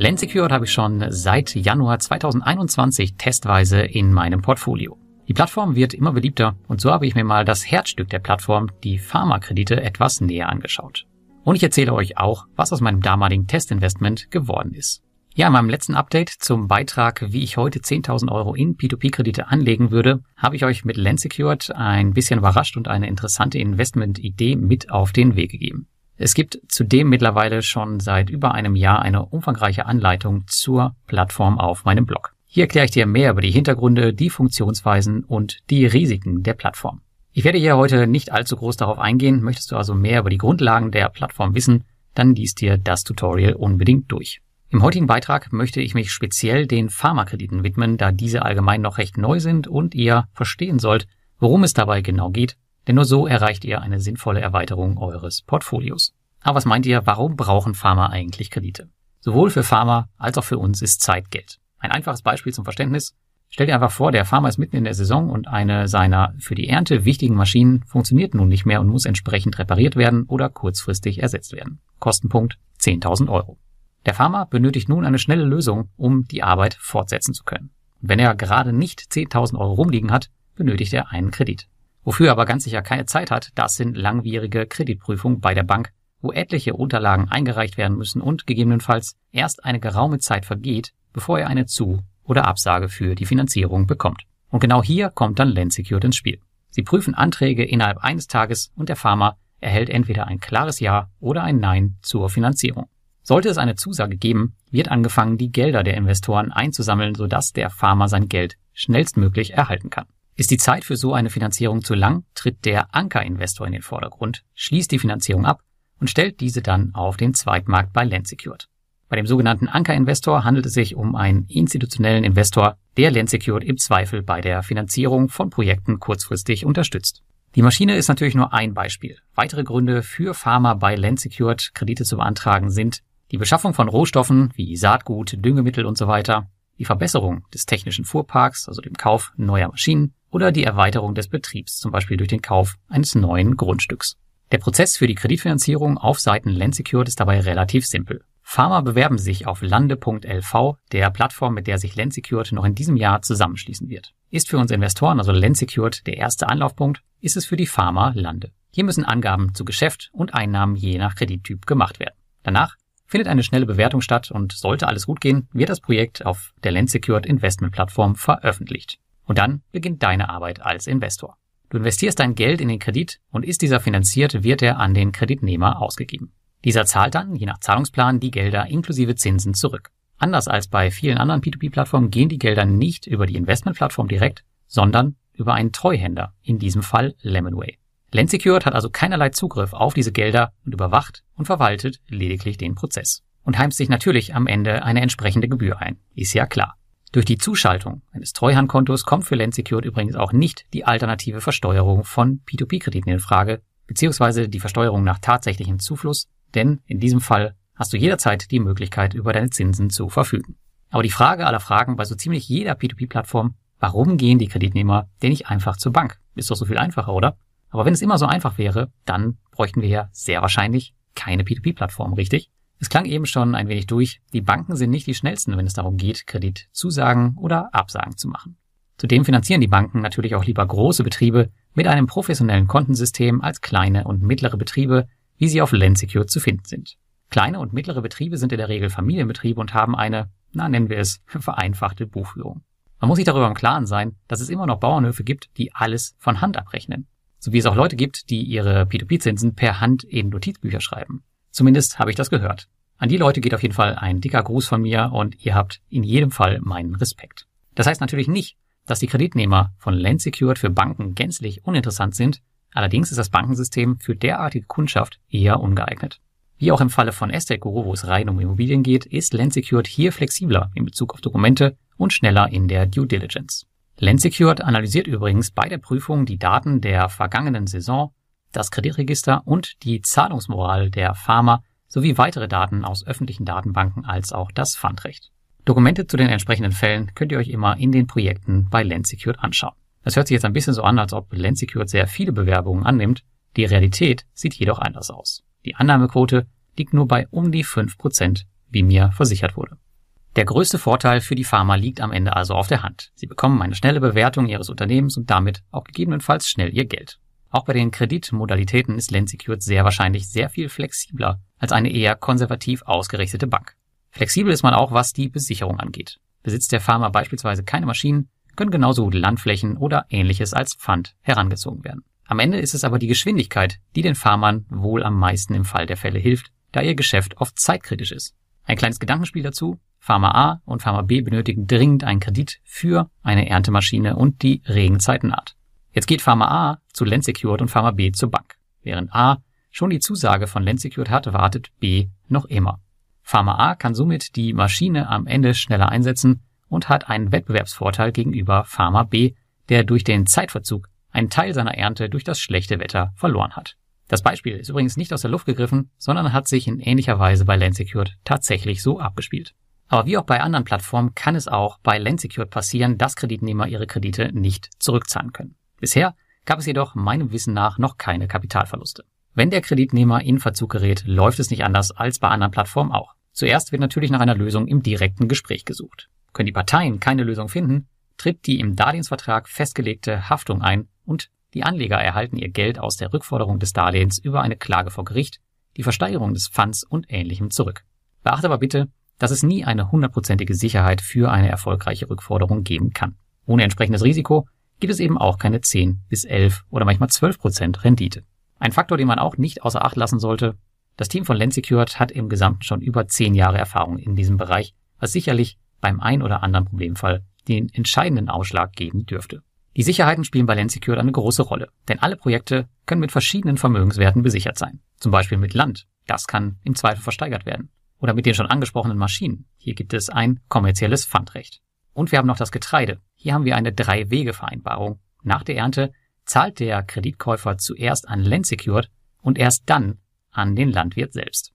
Lensecured habe ich schon seit Januar 2021 testweise in meinem Portfolio. Die Plattform wird immer beliebter und so habe ich mir mal das Herzstück der Plattform, die Pharmakredite, etwas näher angeschaut. Und ich erzähle euch auch, was aus meinem damaligen Testinvestment geworden ist. Ja, in meinem letzten Update zum Beitrag, wie ich heute 10.000 Euro in P2P-Kredite anlegen würde, habe ich euch mit Lensecured ein bisschen überrascht und eine interessante Investmentidee mit auf den Weg gegeben. Es gibt zudem mittlerweile schon seit über einem Jahr eine umfangreiche Anleitung zur Plattform auf meinem Blog. Hier erkläre ich dir mehr über die Hintergründe, die Funktionsweisen und die Risiken der Plattform. Ich werde hier heute nicht allzu groß darauf eingehen. Möchtest du also mehr über die Grundlagen der Plattform wissen, dann liest dir das Tutorial unbedingt durch. Im heutigen Beitrag möchte ich mich speziell den Pharmakrediten widmen, da diese allgemein noch recht neu sind und ihr verstehen sollt, worum es dabei genau geht denn nur so erreicht ihr eine sinnvolle Erweiterung eures Portfolios. Aber was meint ihr, warum brauchen Pharma eigentlich Kredite? Sowohl für Pharma als auch für uns ist Zeit Geld. Ein einfaches Beispiel zum Verständnis. Stell dir einfach vor, der Farmer ist mitten in der Saison und eine seiner für die Ernte wichtigen Maschinen funktioniert nun nicht mehr und muss entsprechend repariert werden oder kurzfristig ersetzt werden. Kostenpunkt 10.000 Euro. Der Farmer benötigt nun eine schnelle Lösung, um die Arbeit fortsetzen zu können. wenn er gerade nicht 10.000 Euro rumliegen hat, benötigt er einen Kredit. Wofür er aber ganz sicher keine Zeit hat, das sind langwierige Kreditprüfungen bei der Bank, wo etliche Unterlagen eingereicht werden müssen und gegebenenfalls erst eine geraume Zeit vergeht, bevor er eine Zu- oder Absage für die Finanzierung bekommt. Und genau hier kommt dann Land ins Spiel. Sie prüfen Anträge innerhalb eines Tages und der Farmer erhält entweder ein klares Ja oder ein Nein zur Finanzierung. Sollte es eine Zusage geben, wird angefangen, die Gelder der Investoren einzusammeln, sodass der Farmer sein Geld schnellstmöglich erhalten kann. Ist die Zeit für so eine Finanzierung zu lang, tritt der Ankerinvestor in den Vordergrund, schließt die Finanzierung ab und stellt diese dann auf den Zweitmarkt bei Landsecured. Bei dem sogenannten Ankerinvestor handelt es sich um einen institutionellen Investor, der Landsecured im Zweifel bei der Finanzierung von Projekten kurzfristig unterstützt. Die Maschine ist natürlich nur ein Beispiel. Weitere Gründe für Pharma bei Landsecured Kredite zu beantragen sind die Beschaffung von Rohstoffen wie Saatgut, Düngemittel und so die Verbesserung des technischen Fuhrparks, also dem Kauf neuer Maschinen, oder die Erweiterung des Betriebs, zum Beispiel durch den Kauf eines neuen Grundstücks. Der Prozess für die Kreditfinanzierung auf Seiten Landsecured ist dabei relativ simpel. Farmer bewerben sich auf lande.lv, der Plattform, mit der sich Landsecured noch in diesem Jahr zusammenschließen wird. Ist für uns Investoren, also Landsecured, der erste Anlaufpunkt, ist es für die Farmer Lande. Hier müssen Angaben zu Geschäft und Einnahmen je nach Kredittyp gemacht werden. Danach findet eine schnelle Bewertung statt und sollte alles gut gehen, wird das Projekt auf der Landsecured Investment Plattform veröffentlicht. Und dann beginnt deine Arbeit als Investor. Du investierst dein Geld in den Kredit und ist dieser finanziert, wird er an den Kreditnehmer ausgegeben. Dieser zahlt dann, je nach Zahlungsplan, die Gelder inklusive Zinsen zurück. Anders als bei vielen anderen P2P-Plattformen gehen die Gelder nicht über die Investmentplattform direkt, sondern über einen Treuhänder, in diesem Fall Lemonway. Landsecured hat also keinerlei Zugriff auf diese Gelder und überwacht und verwaltet lediglich den Prozess. Und heimst sich natürlich am Ende eine entsprechende Gebühr ein. Ist ja klar. Durch die Zuschaltung eines Treuhandkontos kommt für Landsecured übrigens auch nicht die alternative Versteuerung von P2P-Krediten in Frage, beziehungsweise die Versteuerung nach tatsächlichem Zufluss, denn in diesem Fall hast du jederzeit die Möglichkeit, über deine Zinsen zu verfügen. Aber die Frage aller Fragen bei so ziemlich jeder P2P-Plattform, warum gehen die Kreditnehmer denn nicht einfach zur Bank? Ist doch so viel einfacher, oder? Aber wenn es immer so einfach wäre, dann bräuchten wir ja sehr wahrscheinlich keine P2P-Plattform, richtig? Es klang eben schon ein wenig durch, die Banken sind nicht die schnellsten, wenn es darum geht, Kreditzusagen oder Absagen zu machen. Zudem finanzieren die Banken natürlich auch lieber große Betriebe mit einem professionellen Kontensystem als kleine und mittlere Betriebe, wie sie auf Lendsecure zu finden sind. Kleine und mittlere Betriebe sind in der Regel Familienbetriebe und haben eine, na nennen wir es, vereinfachte Buchführung. Man muss sich darüber im Klaren sein, dass es immer noch Bauernhöfe gibt, die alles von Hand abrechnen. So wie es auch Leute gibt, die ihre P2P-Zinsen per Hand in Notizbücher schreiben. Zumindest habe ich das gehört. An die Leute geht auf jeden Fall ein dicker Gruß von mir und ihr habt in jedem Fall meinen Respekt. Das heißt natürlich nicht, dass die Kreditnehmer von Land Secured für Banken gänzlich uninteressant sind, allerdings ist das Bankensystem für derartige Kundschaft eher ungeeignet. Wie auch im Falle von Estate Guru, wo es rein um Immobilien geht, ist Land Secured hier flexibler in Bezug auf Dokumente und schneller in der Due Diligence. Lensecured analysiert übrigens bei der Prüfung die Daten der vergangenen Saison, das Kreditregister und die Zahlungsmoral der Farmer sowie weitere Daten aus öffentlichen Datenbanken als auch das Pfandrecht. Dokumente zu den entsprechenden Fällen könnt ihr euch immer in den Projekten bei Lensecured anschauen. Das hört sich jetzt ein bisschen so an, als ob Lensecured sehr viele Bewerbungen annimmt. Die Realität sieht jedoch anders aus. Die Annahmequote liegt nur bei um die 5%, wie mir versichert wurde. Der größte Vorteil für die Pharma liegt am Ende also auf der Hand. Sie bekommen eine schnelle Bewertung ihres Unternehmens und damit auch gegebenenfalls schnell ihr Geld. Auch bei den Kreditmodalitäten ist Lensecured sehr wahrscheinlich sehr viel flexibler als eine eher konservativ ausgerichtete Bank. Flexibel ist man auch, was die Besicherung angeht. Besitzt der Pharma beispielsweise keine Maschinen, können genauso gut Landflächen oder ähnliches als Pfand herangezogen werden. Am Ende ist es aber die Geschwindigkeit, die den Farmern wohl am meisten im Fall der Fälle hilft, da ihr Geschäft oft zeitkritisch ist. Ein kleines Gedankenspiel dazu. Pharma A und Pharma B benötigen dringend einen Kredit für eine Erntemaschine und die Regenzeit naht. Jetzt geht Pharma A zu Lensecured und Pharma B zur Bank. Während A schon die Zusage von Lensecured hat, wartet B noch immer. Pharma A kann somit die Maschine am Ende schneller einsetzen und hat einen Wettbewerbsvorteil gegenüber Pharma B, der durch den Zeitverzug einen Teil seiner Ernte durch das schlechte Wetter verloren hat. Das Beispiel ist übrigens nicht aus der Luft gegriffen, sondern hat sich in ähnlicher Weise bei Landsecured tatsächlich so abgespielt. Aber wie auch bei anderen Plattformen kann es auch bei Landsecured passieren, dass Kreditnehmer ihre Kredite nicht zurückzahlen können. Bisher gab es jedoch meinem Wissen nach noch keine Kapitalverluste. Wenn der Kreditnehmer in Verzug gerät, läuft es nicht anders als bei anderen Plattformen auch. Zuerst wird natürlich nach einer Lösung im direkten Gespräch gesucht. Können die Parteien keine Lösung finden, tritt die im Darlehensvertrag festgelegte Haftung ein und die Anleger erhalten ihr Geld aus der Rückforderung des Darlehens über eine Klage vor Gericht, die Versteigerung des Pfands und ähnlichem zurück. Beachte aber bitte, dass es nie eine hundertprozentige Sicherheit für eine erfolgreiche Rückforderung geben kann. Ohne entsprechendes Risiko gibt es eben auch keine 10 bis 11 oder manchmal 12 Prozent Rendite. Ein Faktor, den man auch nicht außer Acht lassen sollte, das Team von Lensecured hat im Gesamten schon über 10 Jahre Erfahrung in diesem Bereich, was sicherlich beim ein oder anderen Problemfall den entscheidenden Ausschlag geben dürfte. Die Sicherheiten spielen bei Lensecured eine große Rolle, denn alle Projekte können mit verschiedenen Vermögenswerten besichert sein. Zum Beispiel mit Land. Das kann im Zweifel versteigert werden. Oder mit den schon angesprochenen Maschinen. Hier gibt es ein kommerzielles Pfandrecht. Und wir haben noch das Getreide. Hier haben wir eine Drei-Wege-Vereinbarung. Nach der Ernte zahlt der Kreditkäufer zuerst an Lensecured und erst dann an den Landwirt selbst.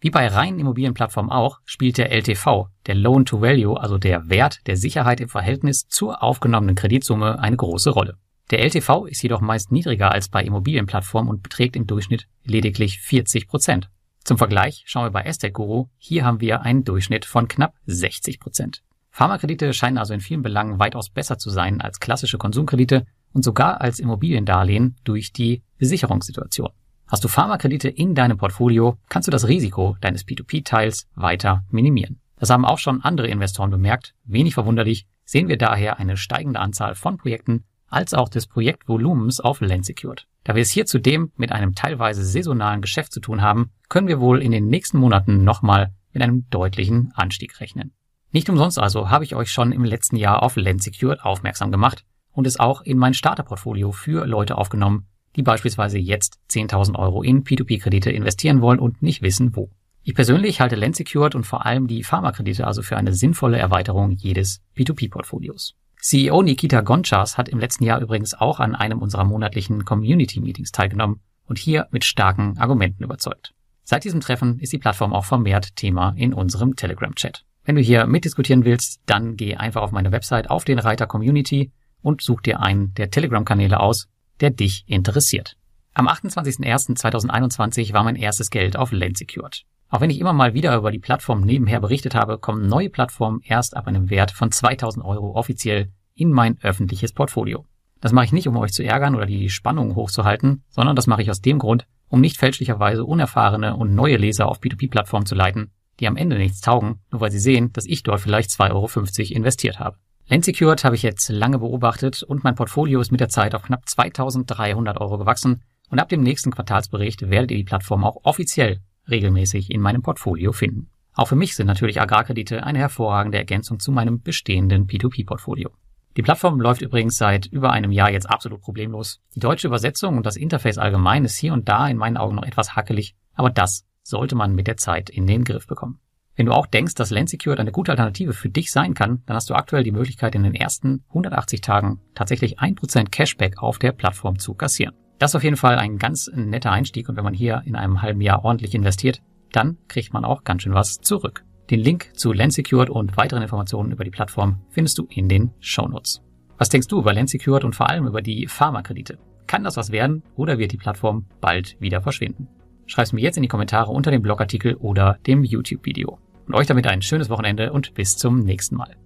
Wie bei reinen Immobilienplattformen auch, spielt der LTV, der Loan to Value, also der Wert der Sicherheit im Verhältnis zur aufgenommenen Kreditsumme, eine große Rolle. Der LTV ist jedoch meist niedriger als bei Immobilienplattformen und beträgt im Durchschnitt lediglich 40 Prozent. Zum Vergleich schauen wir bei Estate Guru, hier haben wir einen Durchschnitt von knapp 60 Prozent. Pharmakredite scheinen also in vielen Belangen weitaus besser zu sein als klassische Konsumkredite und sogar als Immobiliendarlehen durch die Besicherungssituation. Hast du Pharmakredite in deinem Portfolio, kannst du das Risiko deines P2P-Teils weiter minimieren. Das haben auch schon andere Investoren bemerkt. Wenig verwunderlich sehen wir daher eine steigende Anzahl von Projekten als auch des Projektvolumens auf Land Secured. Da wir es hier zudem mit einem teilweise saisonalen Geschäft zu tun haben, können wir wohl in den nächsten Monaten nochmal mit einem deutlichen Anstieg rechnen. Nicht umsonst also habe ich euch schon im letzten Jahr auf Land Secured aufmerksam gemacht und es auch in mein Starterportfolio für Leute aufgenommen, die beispielsweise jetzt 10.000 Euro in P2P-Kredite investieren wollen und nicht wissen, wo. Ich persönlich halte Lensecured und vor allem die Pharmakredite also für eine sinnvolle Erweiterung jedes P2P-Portfolios. CEO Nikita Gonchas hat im letzten Jahr übrigens auch an einem unserer monatlichen Community-Meetings teilgenommen und hier mit starken Argumenten überzeugt. Seit diesem Treffen ist die Plattform auch vermehrt Thema in unserem Telegram-Chat. Wenn du hier mitdiskutieren willst, dann geh einfach auf meine Website auf den Reiter Community und such dir einen der Telegram-Kanäle aus, der dich interessiert. Am 28.01.2021 war mein erstes Geld auf Land Secured. Auch wenn ich immer mal wieder über die Plattform nebenher berichtet habe, kommen neue Plattformen erst ab einem Wert von 2000 Euro offiziell in mein öffentliches Portfolio. Das mache ich nicht, um euch zu ärgern oder die Spannung hochzuhalten, sondern das mache ich aus dem Grund, um nicht fälschlicherweise unerfahrene und neue Leser auf P2P-Plattformen zu leiten, die am Ende nichts taugen, nur weil sie sehen, dass ich dort vielleicht 2,50 Euro investiert habe. Lensecured habe ich jetzt lange beobachtet und mein Portfolio ist mit der Zeit auf knapp 2300 Euro gewachsen und ab dem nächsten Quartalsbericht werdet ihr die Plattform auch offiziell regelmäßig in meinem Portfolio finden. Auch für mich sind natürlich Agrarkredite eine hervorragende Ergänzung zu meinem bestehenden P2P-Portfolio. Die Plattform läuft übrigens seit über einem Jahr jetzt absolut problemlos. Die deutsche Übersetzung und das Interface allgemein ist hier und da in meinen Augen noch etwas hackelig, aber das sollte man mit der Zeit in den Griff bekommen. Wenn du auch denkst, dass Lensecured eine gute Alternative für dich sein kann, dann hast du aktuell die Möglichkeit, in den ersten 180 Tagen tatsächlich 1% Cashback auf der Plattform zu kassieren. Das ist auf jeden Fall ein ganz netter Einstieg und wenn man hier in einem halben Jahr ordentlich investiert, dann kriegt man auch ganz schön was zurück. Den Link zu Lensecured und weiteren Informationen über die Plattform findest du in den Shownotes. Was denkst du über Lensecured und vor allem über die Pharmakredite? Kann das was werden oder wird die Plattform bald wieder verschwinden? Schreib's mir jetzt in die Kommentare unter dem Blogartikel oder dem YouTube-Video. Und euch damit ein schönes Wochenende und bis zum nächsten Mal.